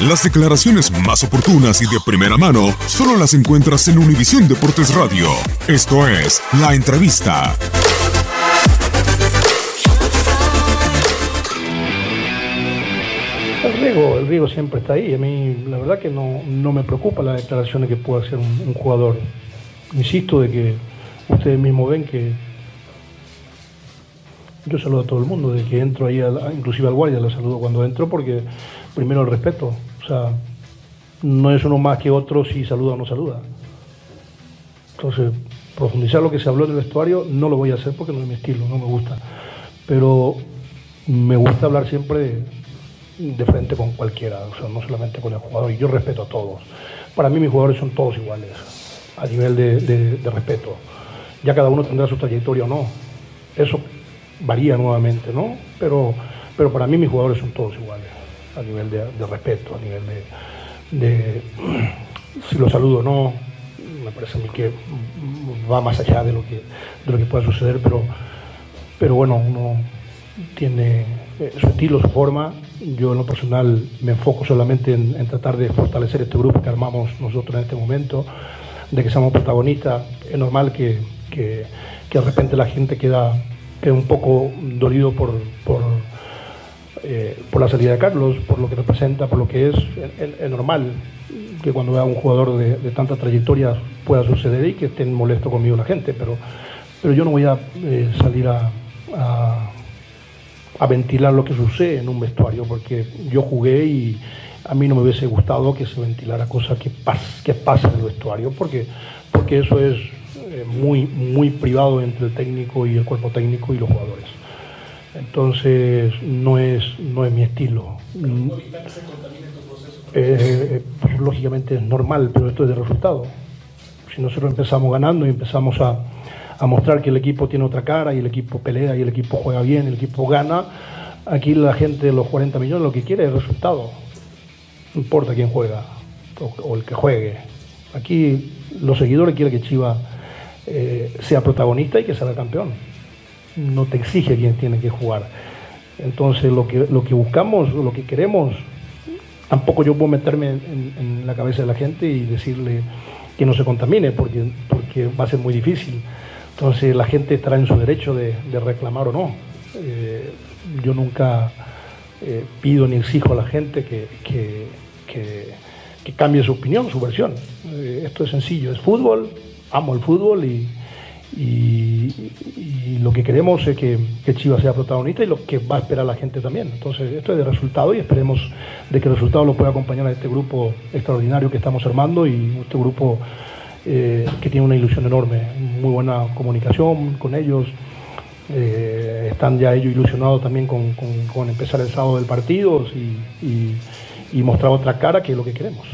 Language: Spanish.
Las declaraciones más oportunas y de primera mano solo las encuentras en Univisión Deportes Radio. Esto es La Entrevista. El riesgo, el riesgo siempre está ahí. A mí, la verdad que no, no me preocupa las declaraciones que pueda hacer un, un jugador. Insisto de que ustedes mismos ven que yo saludo a todo el mundo, de que entro ahí, al- inclusive al guardia le saludo cuando entro, porque primero el respeto. O sea, no es uno más que otro si saluda o no saluda. Entonces, profundizar lo que se habló en el vestuario no lo voy a hacer porque no es mi estilo, no me gusta. Pero me gusta hablar siempre de, frente con cualquiera, o sea, no solamente con el jugador. Y yo respeto a todos. Para mí mis jugadores son todos iguales, a nivel de, de- de respeto. Ya cada uno tendrá su trayectoria o no. Eso varía nuevamente, ¿no? Pero, pero para mí mis jugadores son todos iguales, a nivel de, respeto, a nivel de, si lo saludo o no, me parece a mí que va más allá de lo que, de lo que pueda suceder, pero, pero bueno, uno tiene eh, su estilo, su forma. Yo en lo personal me enfoco solamente en, en tratar de fortalecer este grupo que armamos nosotros en este momento, de que seamos protagonistas. Es normal que, que, que de repente la gente queda, queda un poco dolido por, por, eh, por la salida de Carlos, por lo que representa, por lo que es, es, normal que cuando vea un jugador de, de tanta trayectoria pueda suceder y que estén molesto conmigo la gente, pero, pero yo no voy a eh, salir a, a, a ventilar lo que sucede en un vestuario, porque yo jugué y a mí no me hubiese gustado que se ventilara cosas que, pas, que pasan en el vestuario, porque, porque eso es eh, muy, muy privado entre el técnico y el cuerpo técnico y los jugadores. Entonces no es, no es mi estilo. Eh, pues, lógicamente es normal, pero esto es de resultado. Si nosotros empezamos ganando y empezamos a, mostrar que el equipo tiene otra cara y el equipo pelea y el equipo juega bien, el equipo gana, aquí la gente de los 40 millones lo que quiere es resultado. No importa quién juega o, o el que juegue. Aquí los seguidores quieren que Chiva eh, sea protagonista y que sea campeón. No te exige quién tiene que jugar. Entonces lo que, lo que buscamos, lo que queremos, tampoco yo puedo meterme en, la cabeza de la gente y decirle que no se contamine, porque, porque va a ser muy difícil. Entonces la gente estará en su derecho de, reclamar o no. Eh, yo nunca eh, pido ni exijo a la gente que, que, cambie su opinión, su versión. Esto es sencillo, es fútbol, amo el fútbol y, lo que queremos es que, que, Chivas sea protagonista y lo que va a esperar la gente también. Entonces, esto es de resultado y esperemos de que el resultado lo pueda acompañar a este grupo extraordinario que estamos armando y este grupo eh, que tiene una ilusión enorme, muy buena comunicación con ellos. Eh, están ya ellos ilusionados también con, empezar el sábado del partido y mostrar otra cara que es lo que queremos.